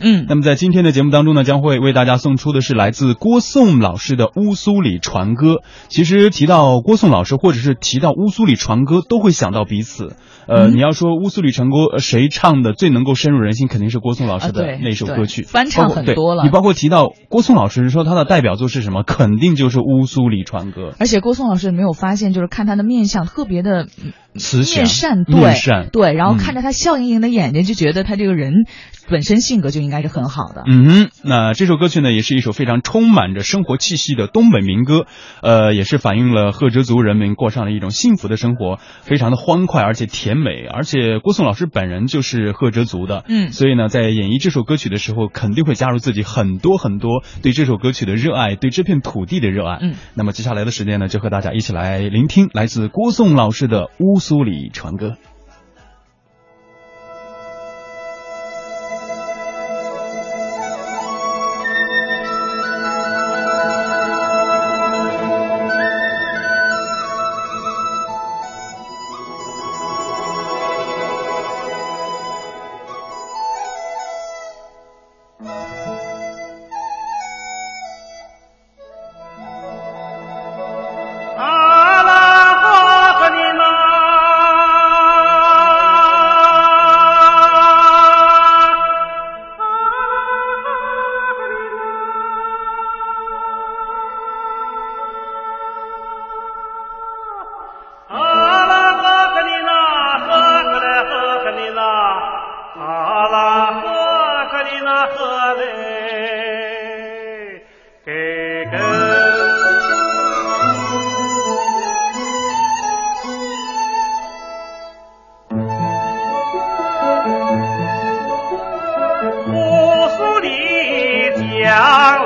嗯，那么在今天的节目当中呢，将会为大家送出的是来自郭颂老师的《乌苏里船歌》。其实提到郭颂老师，或者是提到《乌苏里船歌》，都会想到彼此。呃，你要说《乌苏里船歌》谁唱的最能够深入人心，肯定是郭颂老师的那首歌曲，翻唱很多了。你包括提到郭颂老师，说他的代表作是什么，肯定就是《乌苏里船歌》。而且郭颂老师没有发现，就是看他的面相特别的慈善，面善，对，然后看着他笑盈盈的眼睛，就觉得他这个人本身性格就应该是很好的。嗯哼，那这首歌曲呢，也是一首非常充满着生活气息的东北民歌，呃，也是反映了赫哲族人民过上了一种幸福的生活，非常的欢快而且甜。美，而且郭颂老师本人就是赫哲族的，嗯，所以呢，在演绎这首歌曲的时候，肯定会加入自己很多很多对这首歌曲的热爱，对这片土地的热爱。嗯，那么接下来的时间呢，就和大家一起来聆听来自郭颂老师的《乌苏里船歌》。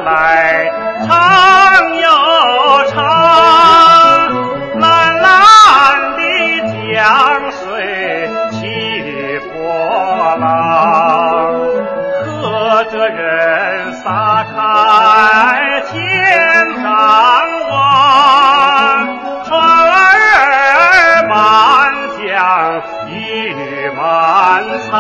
来唱又唱蓝蓝的江水起波浪和着人撒开千张网船儿满江鱼满仓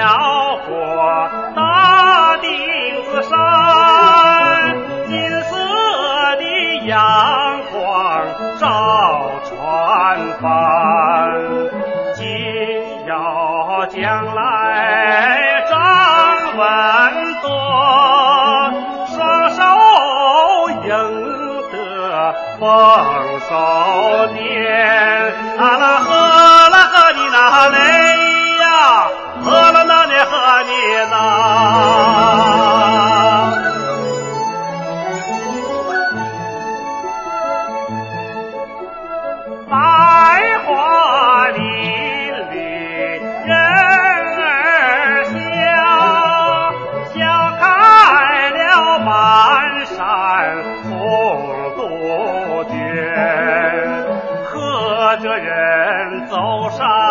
辽阔大顶子山，金色的阳光照船帆。紧要将来张文舵，双手赢得丰收年。啊啦呵。cosa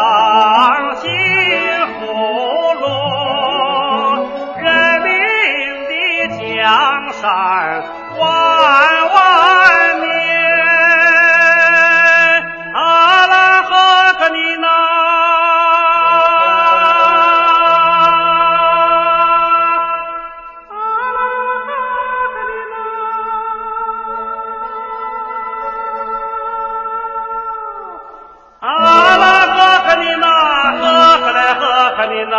和你那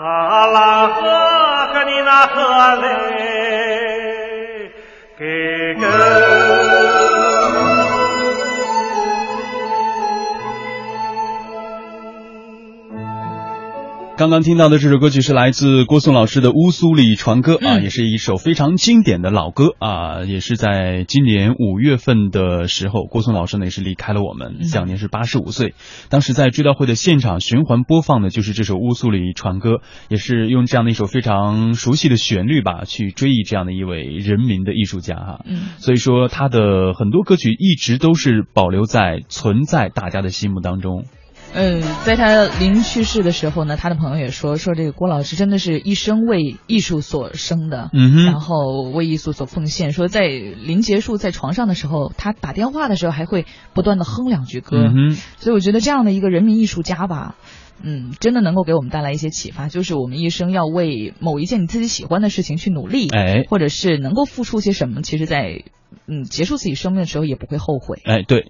阿拉河和你那河嘞，给个。刚刚听到的这首歌曲是来自郭颂老师的《乌苏里船歌》啊，也是一首非常经典的老歌啊，也是在今年五月份的时候，郭颂老师呢也是离开了我们，享年是八十五岁。当时在追悼会的现场循环播放的就是这首《乌苏里船歌》，也是用这样的一首非常熟悉的旋律吧，去追忆这样的一位人民的艺术家哈。嗯，所以说他的很多歌曲一直都是保留在存在大家的心目当中。嗯，在他临去世的时候呢，他的朋友也说，说这个郭老师真的是一生为艺术所生的，嗯哼然后为艺术所奉献。说在临结束在床上的时候，他打电话的时候还会不断的哼两句歌。嗯哼，所以我觉得这样的一个人民艺术家吧，嗯，真的能够给我们带来一些启发，就是我们一生要为某一件你自己喜欢的事情去努力，哎或者是能够付出些什么，其实在嗯结束自己生命的时候也不会后悔。哎，对，